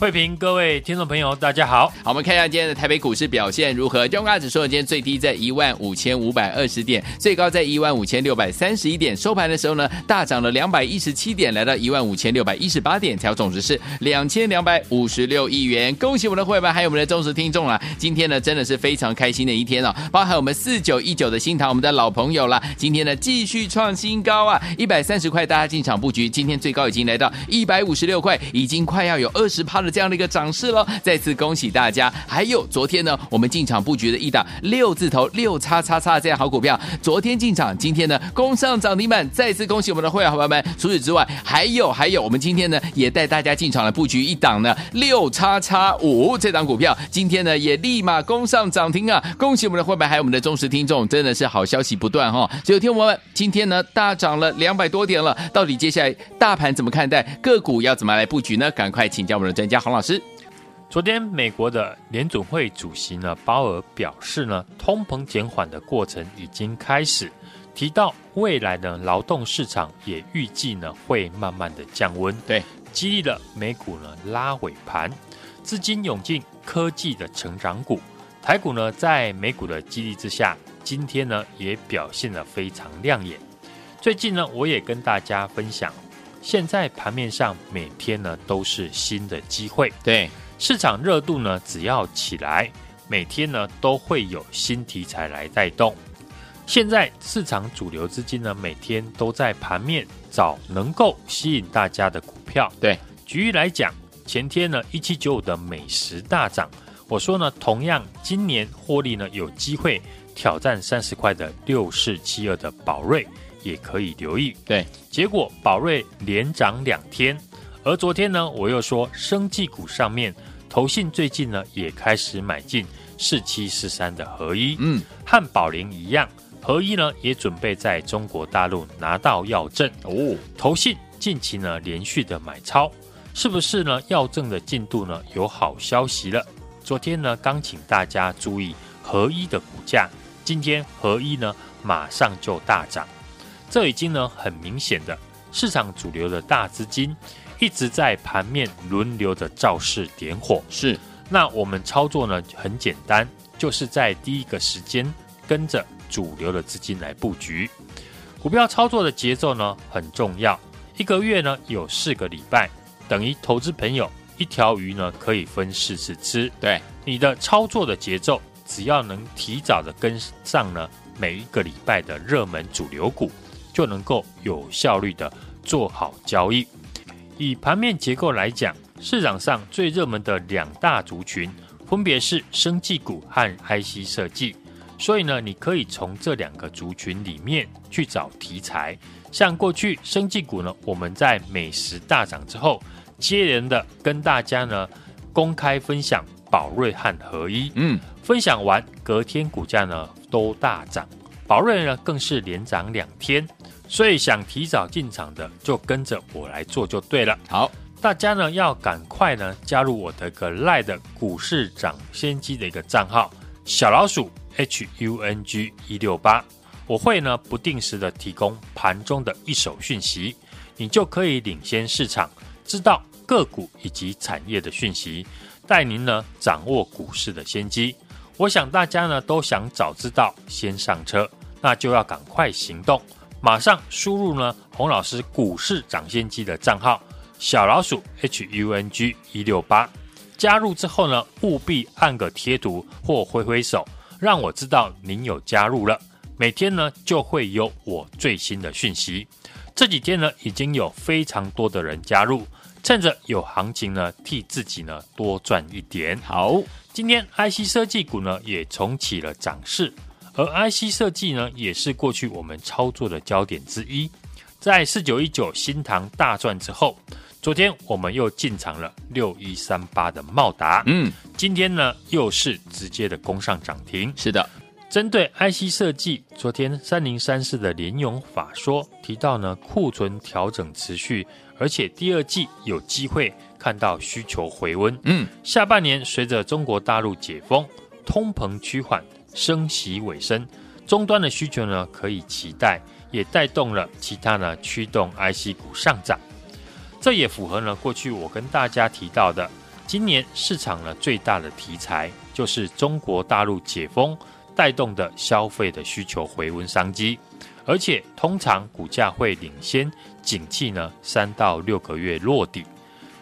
慧平，各位听众朋友，大家好。好，我们看一下今天的台北股市表现如何？中国指数今天最低在一万五千五百二十点，最高在一万五千六百三十一点，收盘的时候呢，大涨了两百一十七点，来到一万五千六百一十八点，成交总值是两千两百五十六亿元。恭喜我们的会员，还有我们的忠实听众啦！今天呢，真的是非常开心的一天哦，包含我们四九一九的新塘，我们的老朋友啦。今天呢，继续创新高啊，一百三十块，大家进场布局，今天最高已经来到一百五十六块，已经快要有二十趴的这样的一个。涨势喽！再次恭喜大家！还有昨天呢，我们进场布局的一档六字头六叉叉叉这样好股票，昨天进场，今天呢攻上涨停板，再次恭喜我们的会员伙伴们。除此之外，还有还有，我们今天呢也带大家进场来布局一档呢六叉叉五这档股票，今天呢也立马攻上涨停啊！恭喜我们的会员，还有我们的忠实听众，真的是好消息不断哈、哦！所以听我们今天呢大涨了两百多点了，到底接下来大盘怎么看待？个股要怎么来布局呢？赶快请教我们的专家洪老师。昨天，美国的联准会主席呢鲍尔表示呢，通膨减缓的过程已经开始，提到未来的劳动市场也预计呢会慢慢的降温，对，激励了美股呢拉尾盘，资金涌进科技的成长股，台股呢在美股的激励之下，今天呢也表现得非常亮眼。最近呢，我也跟大家分享，现在盘面上每天呢都是新的机会，对。市场热度呢，只要起来，每天呢都会有新题材来带动。现在市场主流资金呢，每天都在盘面找能够吸引大家的股票。对，举例来讲，前天呢一七九五的美食大涨，我说呢，同样今年获利呢有机会挑战三十块的六四七二的宝瑞也可以留意。对，结果宝瑞连涨两天，而昨天呢我又说生技股上面。投信最近呢也开始买进四七四三的合一，嗯，和宝林一样，合一呢也准备在中国大陆拿到药证哦。投信近期呢连续的买超，是不是呢？药证的进度呢有好消息了？昨天呢刚请大家注意合一的股价，今天合一呢马上就大涨，这已经呢很明显的市场主流的大资金。一直在盘面轮流的造势点火，是。那我们操作呢很简单，就是在第一个时间跟着主流的资金来布局。股票操作的节奏呢很重要，一个月呢有四个礼拜，等于投资朋友一条鱼呢可以分四次吃。对，你的操作的节奏，只要能提早的跟上呢每一个礼拜的热门主流股，就能够有效率的做好交易。以盘面结构来讲，市场上最热门的两大族群，分别是生技股和 IC 设计。所以呢，你可以从这两个族群里面去找题材。像过去生技股呢，我们在美食大涨之后，接连的跟大家呢公开分享宝瑞和合一。嗯，分享完隔天股价呢都大涨，宝瑞呢更是连涨两天。所以想提早进场的，就跟着我来做就对了。好，大家呢要赶快呢加入我的个赖的股市涨先机的一个账号，小老鼠 H U N G 一六八，我会呢不定时的提供盘中的一手讯息，你就可以领先市场，知道个股以及产业的讯息，带您呢掌握股市的先机。我想大家呢都想早知道先上车，那就要赶快行动。马上输入呢，洪老师股市涨先机的账号小老鼠 H U N G 一六八，加入之后呢，务必按个贴图或挥挥手，让我知道您有加入了。每天呢就会有我最新的讯息。这几天呢已经有非常多的人加入，趁着有行情呢，替自己呢多赚一点。好，今天 IC 设计股呢也重启了涨势。而 IC 设计呢，也是过去我们操作的焦点之一。在四九一九新塘大赚之后，昨天我们又进场了六一三八的茂达，嗯，今天呢又是直接的攻上涨停。是的，针对 IC 设计，昨天三零三四的联勇法说提到呢，库存调整持续，而且第二季有机会看到需求回温。嗯，下半年随着中国大陆解封、通膨趋缓、升息尾声，终端的需求呢可以期待。也带动了其他呢，驱动 IC 股上涨，这也符合呢过去我跟大家提到的，今年市场呢最大的题材就是中国大陆解封带动的消费的需求回温商机，而且通常股价会领先景气呢三到六个月落底。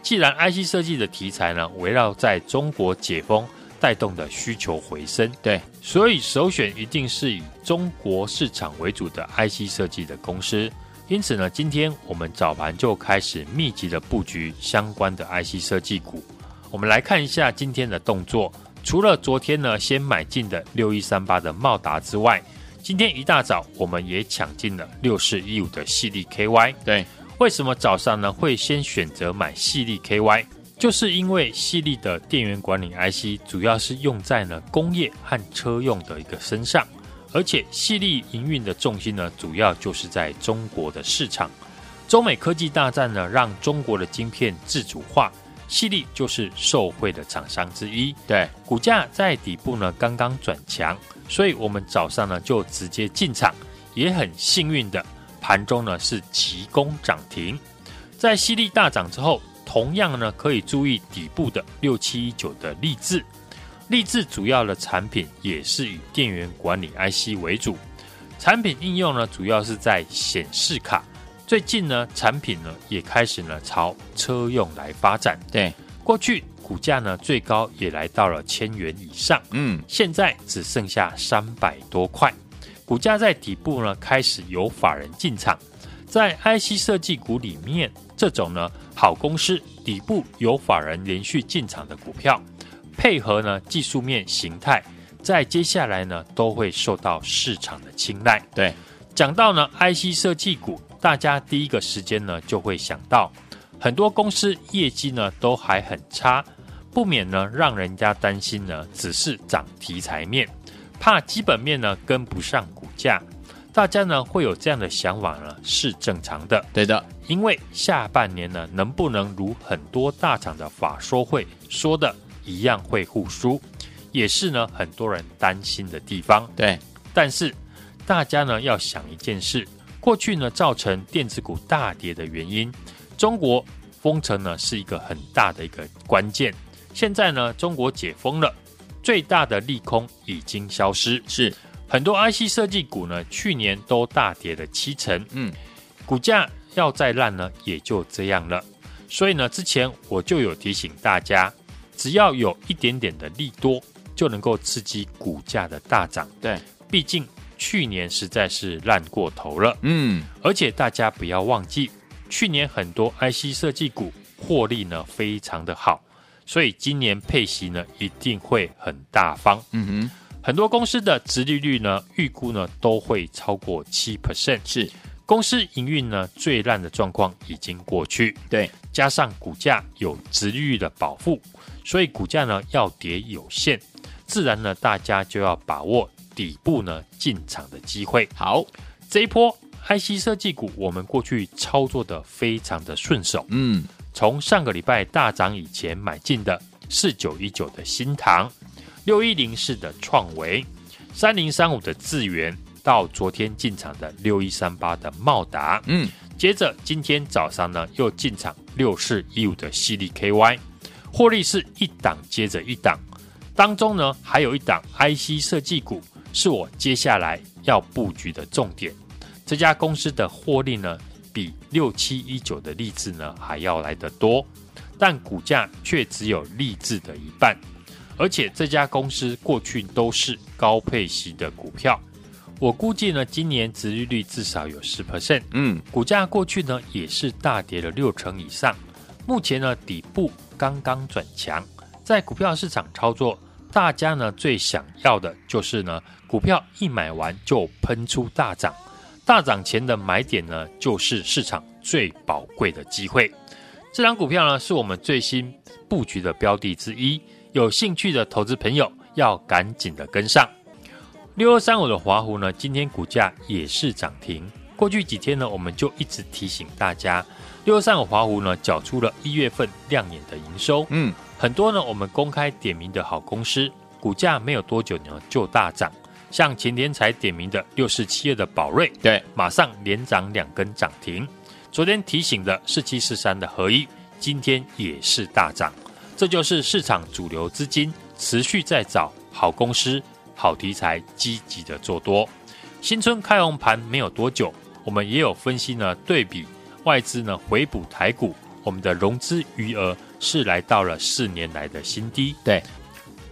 既然 IC 设计的题材呢围绕在中国解封。带动的需求回升，对，所以首选一定是以中国市场为主的 IC 设计的公司。因此呢，今天我们早盘就开始密集的布局相关的 IC 设计股。我们来看一下今天的动作，除了昨天呢先买进的六一三八的茂达之外，今天一大早我们也抢进了六四一五的细粒 KY。对，为什么早上呢会先选择买细粒 KY？就是因为矽力的电源管理 IC 主要是用在呢工业和车用的一个身上，而且矽力营运的重心呢主要就是在中国的市场。中美科技大战呢让中国的晶片自主化，矽力就是受惠的厂商之一。对，股价在底部呢刚刚转强，所以我们早上呢就直接进场，也很幸运的盘中呢是急攻涨停，在矽力大涨之后。同样呢，可以注意底部的六七一九的立志。立志主要的产品也是以电源管理 IC 为主，产品应用呢主要是在显示卡，最近呢产品呢也开始呢朝车用来发展。对，过去股价呢最高也来到了千元以上，嗯，现在只剩下三百多块，股价在底部呢开始有法人进场，在 IC 设计股里面。这种呢好公司底部有法人连续进场的股票，配合呢技术面形态，在接下来呢都会受到市场的青睐。对，讲到呢 IC 设计股，大家第一个时间呢就会想到很多公司业绩呢都还很差，不免呢让人家担心呢只是涨题材面，怕基本面呢跟不上股价。大家呢会有这样的想法呢，是正常的。对的，因为下半年呢，能不能如很多大厂的法说会说的一样会复苏，也是呢很多人担心的地方。对，但是大家呢要想一件事，过去呢造成电子股大跌的原因，中国封城呢是一个很大的一个关键。现在呢中国解封了，最大的利空已经消失。是。很多 IC 设计股呢，去年都大跌了七成，嗯，股价要再烂呢，也就这样了。所以呢，之前我就有提醒大家，只要有一点点的利多，就能够刺激股价的大涨。对，毕竟去年实在是烂过头了，嗯，而且大家不要忘记，去年很多 IC 设计股获利呢非常的好，所以今年配息呢一定会很大方，嗯哼。很多公司的殖利率呢，预估呢都会超过七 percent。是，公司营运呢最烂的状况已经过去。对，加上股价有殖利率的保护，所以股价呢要跌有限，自然呢大家就要把握底部呢进场的机会。好，这一波 IC 设计股我们过去操作的非常的顺手。嗯，从上个礼拜大涨以前买进的四九一九的新唐。六一零四的创维，三零三五的智源，到昨天进场的六一三八的茂达，嗯，接着今天早上呢又进场六四一五的矽力 KY，获利是一档接着一档，当中呢还有一档 IC 设计股是我接下来要布局的重点，这家公司的获利呢比六七一九的励志呢还要来得多，但股价却只有励志的一半。而且这家公司过去都是高配息的股票，我估计呢，今年殖利率至少有十 percent。嗯，股价过去呢也是大跌了六成以上，目前呢底部刚刚转强，在股票市场操作大家呢最想要的就是呢，股票一买完就喷出大涨，大涨前的买点呢，就是市场最宝贵的机会。这张股票呢，是我们最新布局的标的之一，有兴趣的投资朋友要赶紧的跟上。六二三五的华湖呢，今天股价也是涨停。过去几天呢，我们就一直提醒大家，六二三五华湖呢，缴出了一月份亮眼的营收。嗯。很多呢，我们公开点名的好公司，股价没有多久呢就大涨。像前天才点名的六四七二的宝瑞，对，马上连涨两根涨停。昨天提醒的四七四三的合一，今天也是大涨。这就是市场主流资金持续在找好公司、好题材，积极的做多。新春开红盘没有多久，我们也有分析呢，对比外资呢回补台股，我们的融资余额。是来到了四年来的新低，对，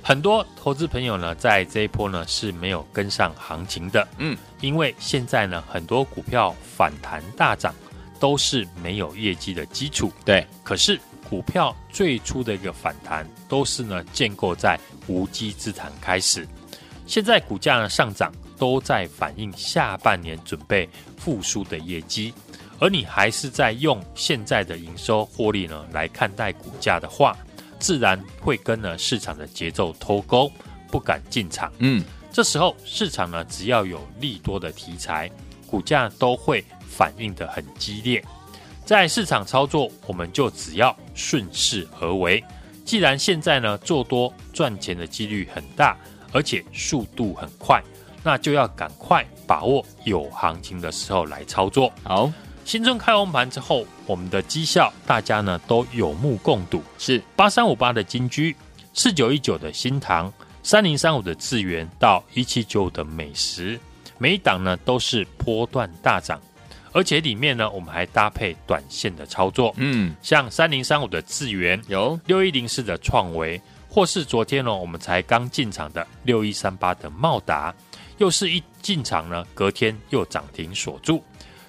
很多投资朋友呢，在这一波呢是没有跟上行情的，嗯，因为现在呢很多股票反弹大涨都是没有业绩的基础，对，可是股票最初的一个反弹都是呢建构在无稽之谈开始，现在股价呢上涨都在反映下半年准备复苏的业绩。而你还是在用现在的营收获利呢来看待股价的话，自然会跟呢市场的节奏脱钩，不敢进场。嗯，这时候市场呢只要有利多的题材，股价都会反应的很激烈。在市场操作，我们就只要顺势而为。既然现在呢做多赚钱的几率很大，而且速度很快，那就要赶快把握有行情的时候来操作。好。新春开红盘之后，我们的绩效大家呢都有目共睹，是八三五八的金居，四九一九的新塘，三零三五的智源到一七九五的美食，每一档呢都是波段大涨，而且里面呢我们还搭配短线的操作，嗯，像三零三五的智源有六一零四的创维，或是昨天呢我们才刚进场的六一三八的茂达，又是一进场呢隔天又涨停锁住。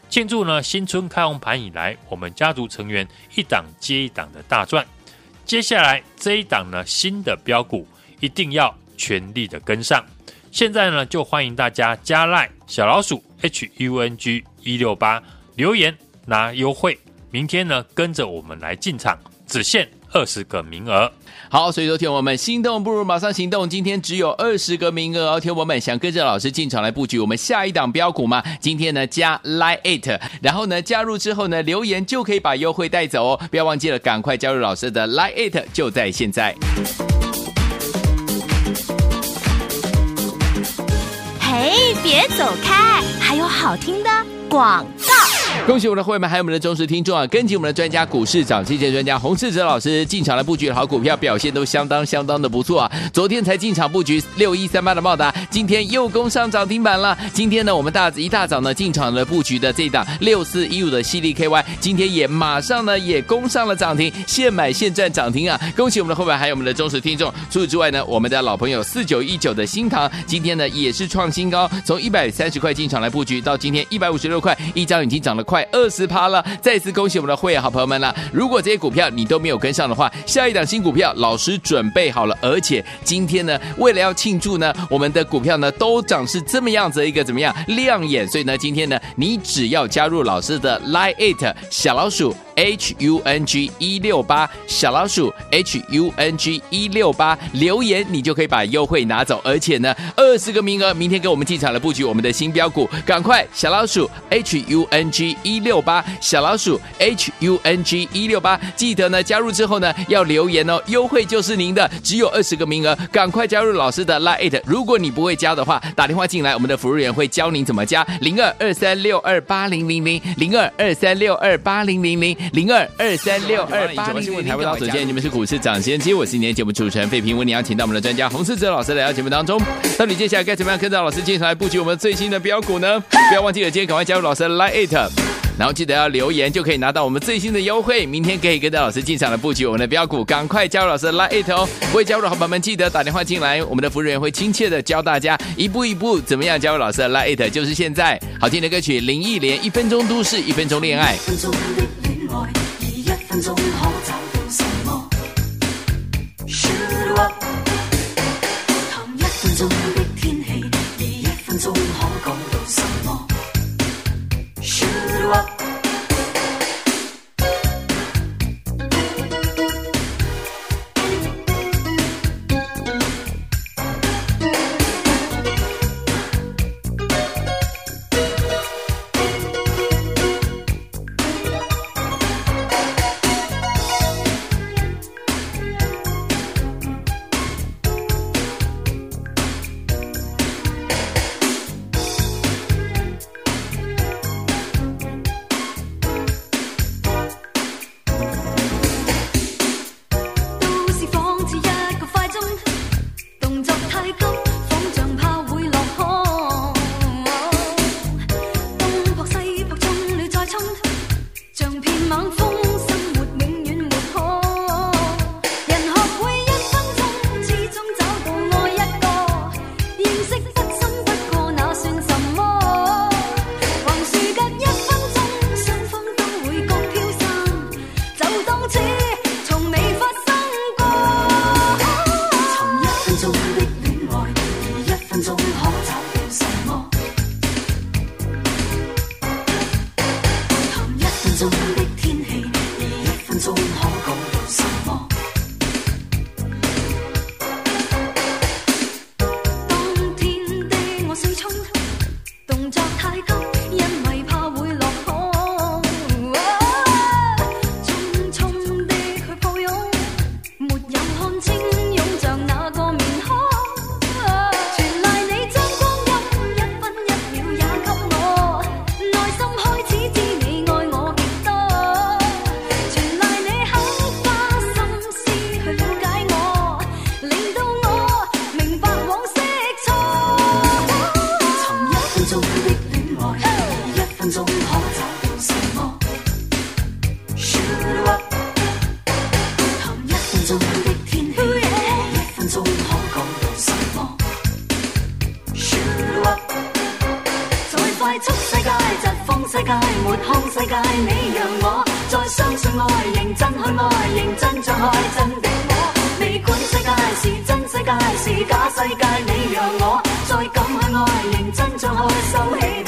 庆祝呢！新春开红盘以来，我们家族成员一档接一档的大赚。接下来这一档呢，新的标股一定要全力的跟上。现在呢，就欢迎大家加赖小老鼠 H U N G 一六八留言拿优惠。明天呢，跟着我们来进场，只限二十个名额。好，所以说，听我们心动不如马上行动。今天只有二十个名额哦，听我们想跟着老师进场来布局我们下一档标股吗？今天呢加 Line it，然后呢加入之后呢留言就可以把优惠带走哦，不要忘记了，赶快加入老师的 Line it，就在现在。嘿，别走开，还有好听的广告。恭喜我们的会员们，还有我们的忠实听众啊！跟紧我们的专家股市涨跌专家洪世哲老师进场来布局的好股票，表现都相当相当的不错啊！昨天才进场布局六一三八的茂达，今天又攻上涨停板了。今天呢，我们大一大早呢进场了布局的这档六四一五的矽力 KY，今天也马上呢也攻上了涨停，现买现赚涨停啊！恭喜我们的会员，还有我们的忠实听众。除此之外呢，我们的老朋友四九一九的新唐，今天呢也是创新高，从一百三十块进场来布局，到今天一百五十六块，一张已经涨了快。快二十趴了，再次恭喜我们的会员好朋友们了。如果这些股票你都没有跟上的话，下一档新股票老师准备好了，而且今天呢，为了要庆祝呢，我们的股票呢都涨是这么样子一个怎么样亮眼，所以呢，今天呢，你只要加入老师的 Line It 小老鼠。H U N G 一六八小老鼠 H U N G 一六八留言，你就可以把优惠拿走，而且呢，二十个名额，明天给我们进场来布局我们的新标股，赶快小老鼠 H U N G 一六八小老鼠 H U N G 一六八，记得呢加入之后呢要留言哦，优惠就是您的，只有二十个名额，赶快加入老师的 Line，如果你不会加的话，打电话进来，我们的服务员会教您怎么加。零二二三六二八零零零零二二三六二八零零零。零二二三六二八零零，台湾岛首先，你们是股市涨先机，我是今天节目主持人费平，为你邀请到我们的专家洪世哲老师来到节目当中。到底接下来该怎么样跟着老师进场来布局我们最新的标股呢？不要忘记了，今天赶快加入老师的 Line It，然后记得要留言，就可以拿到我们最新的优惠。明天可以跟着老师进场来布局我们的标股，赶快加入老师的 Line It 哦！不会加入的好朋友们，记得打电话进来，我们的服务员会亲切的教大家一步一步怎么样加入老师的 Line It，就是现在。好听的歌曲，林忆莲，一分钟都市，一分钟恋爱。中可找的天气，一分钟可讲什么？界、没空世界，你让我再相信爱，认真去爱，认真再爱真的我。未管世界是真世界是假世界，你让我再敢去爱，认真再爱。收起。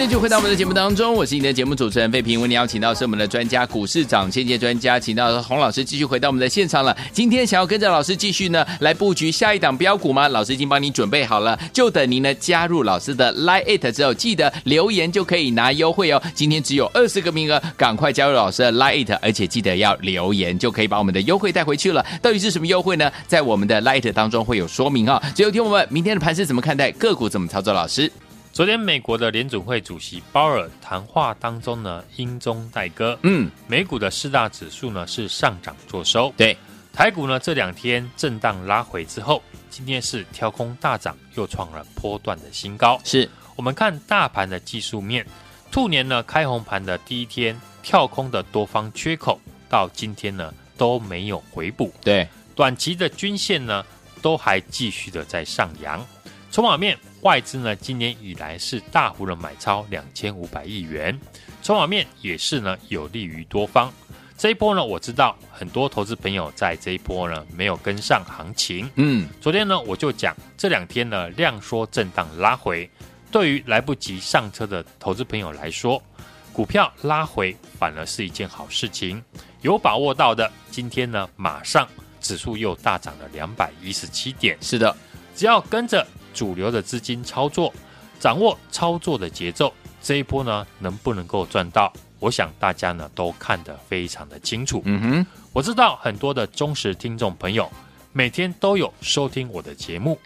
可。欢迎继续回到我们的节目当中，我是你的节目主持人费平。为你邀请到是我们的专家股市长先机专家，请到洪老师继续回到我们的现场了。今天想要跟着老师继续呢来布局下一档标股吗？老师已经帮你准备好了，就等您呢加入老师的 Line It 之后，记得留言就可以拿优惠哦。今天只有二十个名额，赶快加入老师的 Line It，而且记得要留言，就可以把我们的优惠带回去了。到底是什么优惠呢？在我们的 Line It 当中会有说明哈、哦。最后听我们明天的盘是怎么看待，个股怎么操作？老师。昨天美国的联准会主席鲍尔谈话当中呢，英中带歌，嗯，美股的四大指数呢是上涨做收，对，台股呢这两天震荡拉回之后，今天是跳空大涨，又创了波段的新高。是。我们看大盘的技术面，兔年呢开红盘的第一天跳空的多方缺口，到今天呢都没有回补，对，短期的均线呢都还继续的在上扬，筹码面。外资呢，今年以来是大幅的买超两千五百亿元，筹码面也是呢有利于多方。这一波呢，我知道很多投资朋友在这一波呢没有跟上行情。嗯，昨天呢我就讲这两天呢量缩震荡拉回，对于来不及上车的投资朋友来说，股票拉回反而是一件好事情。有把握到的，今天呢马上指数又大涨了两百一十七点。是的，只要跟着。主流的资金操作，掌握操作的节奏，这一波呢能不能够赚到？我想大家呢都看得非常的清楚。嗯哼，我知道很多的忠实听众朋友每天都有收听我的节目，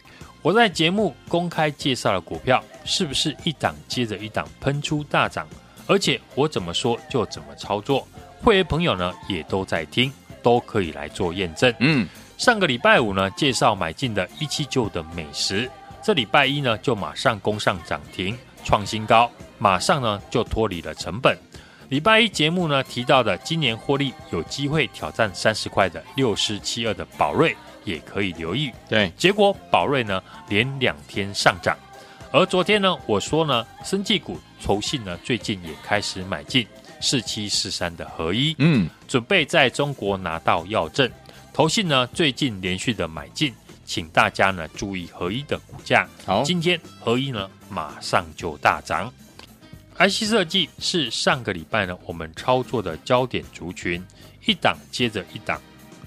我在节目公开介绍的股票，是不是一档接着一档喷出大涨？而且我怎么说就怎么操作，会员朋友呢也都在听，都可以来做验证。嗯，上个礼拜五呢介绍买进的一七九的美食。这礼拜一呢，就马上攻上涨停，创新高，马上呢就脱离了成本。礼拜一节目呢提到的，今年获利有机会挑战三十块的六四七二的宝瑞，也可以留意。对，结果宝瑞呢连两天上涨，而昨天呢我说呢，生技股投信呢最近也开始买进四七四三的合一，嗯，准备在中国拿到药证。投信呢最近连续的买进。请大家呢注意合一的股价。好，今天合一呢马上就大涨。IC 设计是上个礼拜呢我们操作的焦点族群，一档接着一档。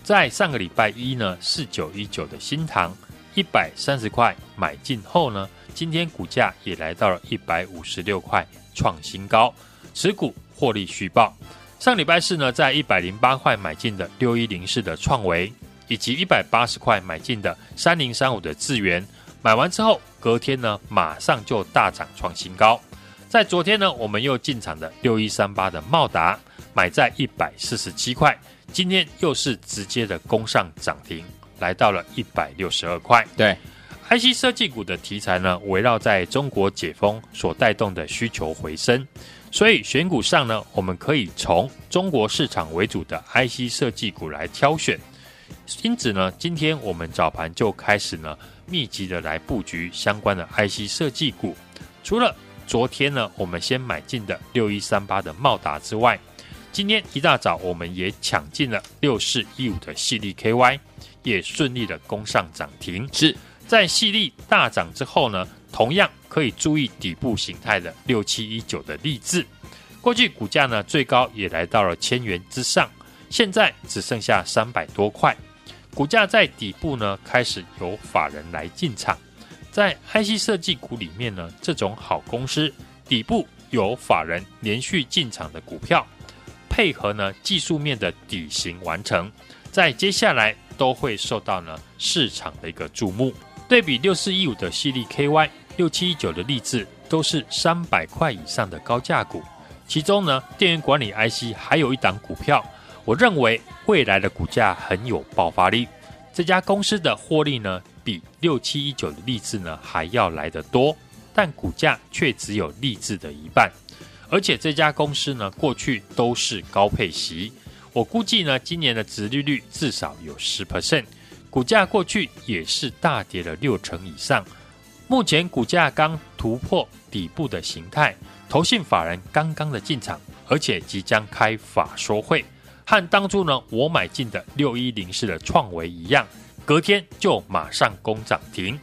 在上个礼拜一呢四九一九的新塘一百三十块买进后呢，今天股价也来到了一百五十六块，创新高，持股获利续报。上礼拜四呢在一百零八块买进的六一零四的创惟。以及一百八十块买进的三零三五的智源，买完之后隔天呢，马上就大涨创新高。在昨天呢，我们又进场的六一三八的茂达，买在一百四十七块，今天又是直接的攻上涨停，来到了一百六十二块。对，IC 设计股的题材呢，围绕在中国解封所带动的需求回升，所以选股上呢，我们可以从中国市场为主的 IC 设计股来挑选。因此呢，今天我们早盘就开始呢，密集的来布局相关的 IC 设计股。除了昨天呢，我们先买进的六一三八的茂达之外，今天一大早我们也抢进了六四一五的矽力 KY，也顺利的攻上涨停。是在矽力大涨之后呢，同样可以注意底部形态的六七一九的力智，过去股价呢最高也来到了千元之上，现在只剩下三百多块，股价在底部呢开始有法人来进场，在 IC 设计股里面呢，这种好公司底部有法人连续进场的股票，配合呢技术面的底型完成，在接下来都会受到呢市场的一个注目。对比六四一五的矽力 KY，六七一九的力智都是三百块以上的高价股。其中呢，电源管理 IC 还有一档股票，我认为未来的股价很有爆发力。这家公司的获利呢，比六七一九的力智呢还要来得多，但股价却只有力智的一半。而且这家公司呢，过去都是高配息，我估计呢，今年的殖利率至少有十 percent。股价过去也是大跌了六成以上，目前股价刚突破底部的形态，投信法人刚刚的进场，而且即将开法说会，和当初呢我买进的六一零四的创维一样，隔天就马上攻涨停。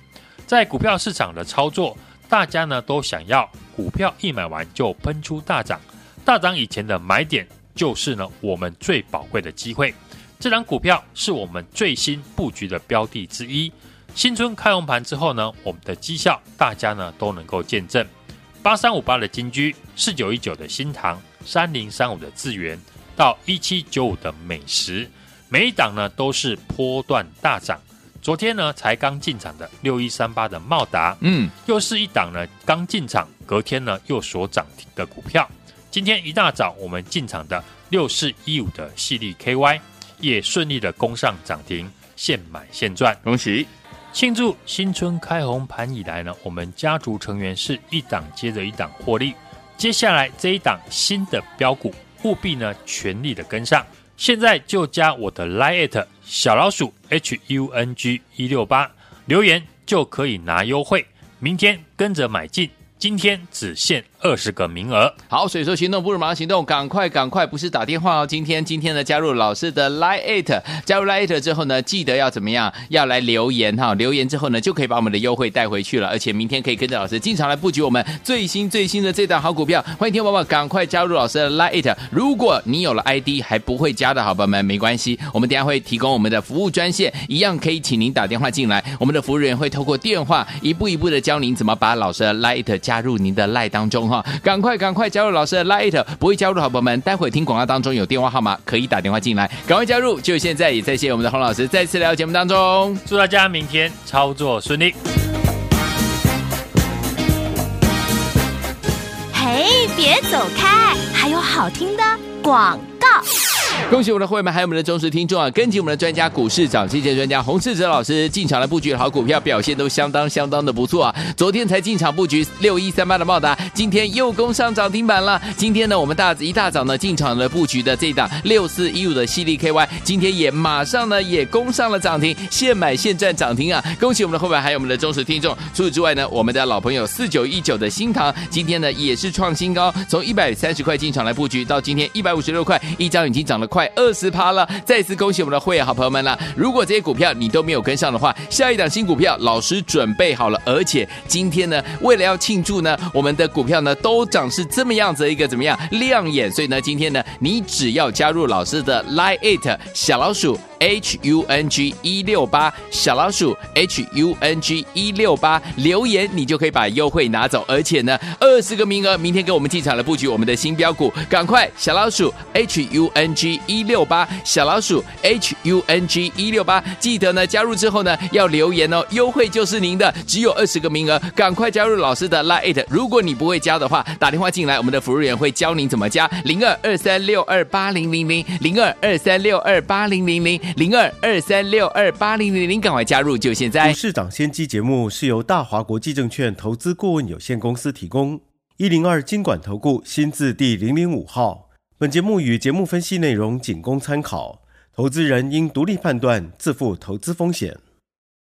在股票市场的操作，大家呢都想要股票一买完就喷出大涨，大涨以前的买点就是呢我们最宝贵的机会。这档股票是我们最新布局的标的之一。新春开红盘之后呢，我们的绩效大家呢都能够见证。八三五八的金居，四九一九的新唐，三零三五的智源，到一七九五的美食，每一档呢都是波段大涨。昨天呢才刚进场的六一三八的茂达，嗯，又是一档呢刚进场，隔天呢又所涨停的股票。今天一大早我们进场的六四一五的矽力 KY。也顺利的攻上涨停，现买现赚，恭喜！庆祝新春开红盘以来呢，我们家族成员是一档接着一档获利。接下来这一档新的标股，务必呢全力的跟上。现在就加我的 Lite 小老鼠 H U N G 一六八，留言就可以拿优惠。明天跟着买进。今天只限二十个名额，好，所以说行动不如马上行动，赶快赶快，不是打电话哦。今天今天呢，加入老师的 Line 加入 Line 之后呢，记得要怎么样？要来留言哈，留言之后呢，就可以把我们的优惠带回去了，而且明天可以跟着老师经常来布局我们最新最新的这档好股票。欢迎听宝宝赶快加入老师的 Line。如果你有了 ID 还不会加的好朋友们，没关系，我们等下会提供我们的服务专线，一样可以请您打电话进来，我们的服务人员会透过电话一步一步的教您怎么把老师的 Line 加。加入您的 lie 当中哈，赶快赶快加入老师的 Lite，不会加入的好朋友们，待会听广告当中有电话号码可以打电话进来，赶快加入，就现在也在谢谢我们的洪老师再次来到节目当中，祝大家明天操作顺利。嘿，别走开，还有好听的广告。恭喜我们的会员们，还有我们的忠实听众啊！跟紧我们的专家股市涨跌线专家洪世哲老师进场来布局的好股票，表现都相当相当的不错啊！昨天才进场布局六一三八的茂达，今天又攻上涨停板了。今天呢，我们大一大早呢进场了布局的这档六四一五的矽力 KY，今天也马上呢也攻上了涨停，现买现赚涨停啊！恭喜我们的会员，还有我们的忠实听众。除此之外呢，我们的老朋友四九一九的新唐，今天呢也是创新高，从一百三十块进场来布局，到今天一百五十六块，一张已经涨了。快二十趴了，再次恭喜我们的会员好朋友们了。如果这些股票你都没有跟上的话，下一档新股票老师准备好了，而且今天呢，为了要庆祝呢，我们的股票呢都涨是这么样子一个怎么样亮眼，所以呢，今天呢，你只要加入老师的 Line 小老鼠。H U N G 一六八小老鼠 H U N G 一六八留言，你就可以把优惠拿走，而且呢，二十个名额，明天给我们进场来布局我们的新标股，赶快小老鼠 H U N G 一六八小老鼠 H U N G 一六八，记得呢加入之后呢要留言哦，优惠就是您的，只有二十个名额，赶快加入老师的 Line，如果你不会加的话，打电话进来，我们的服务员会教您怎么加，零二二三六二八零零零零二二三六二八零零零。零二二三六二八零零零，赶快加入，就现在！市长先机节目是由大华国际证券投资顾问有限公司提供，一零二经管投顾新字第零零五号。本节目与节目分析内容仅供参考，投资人应独立判断，自负投资风险。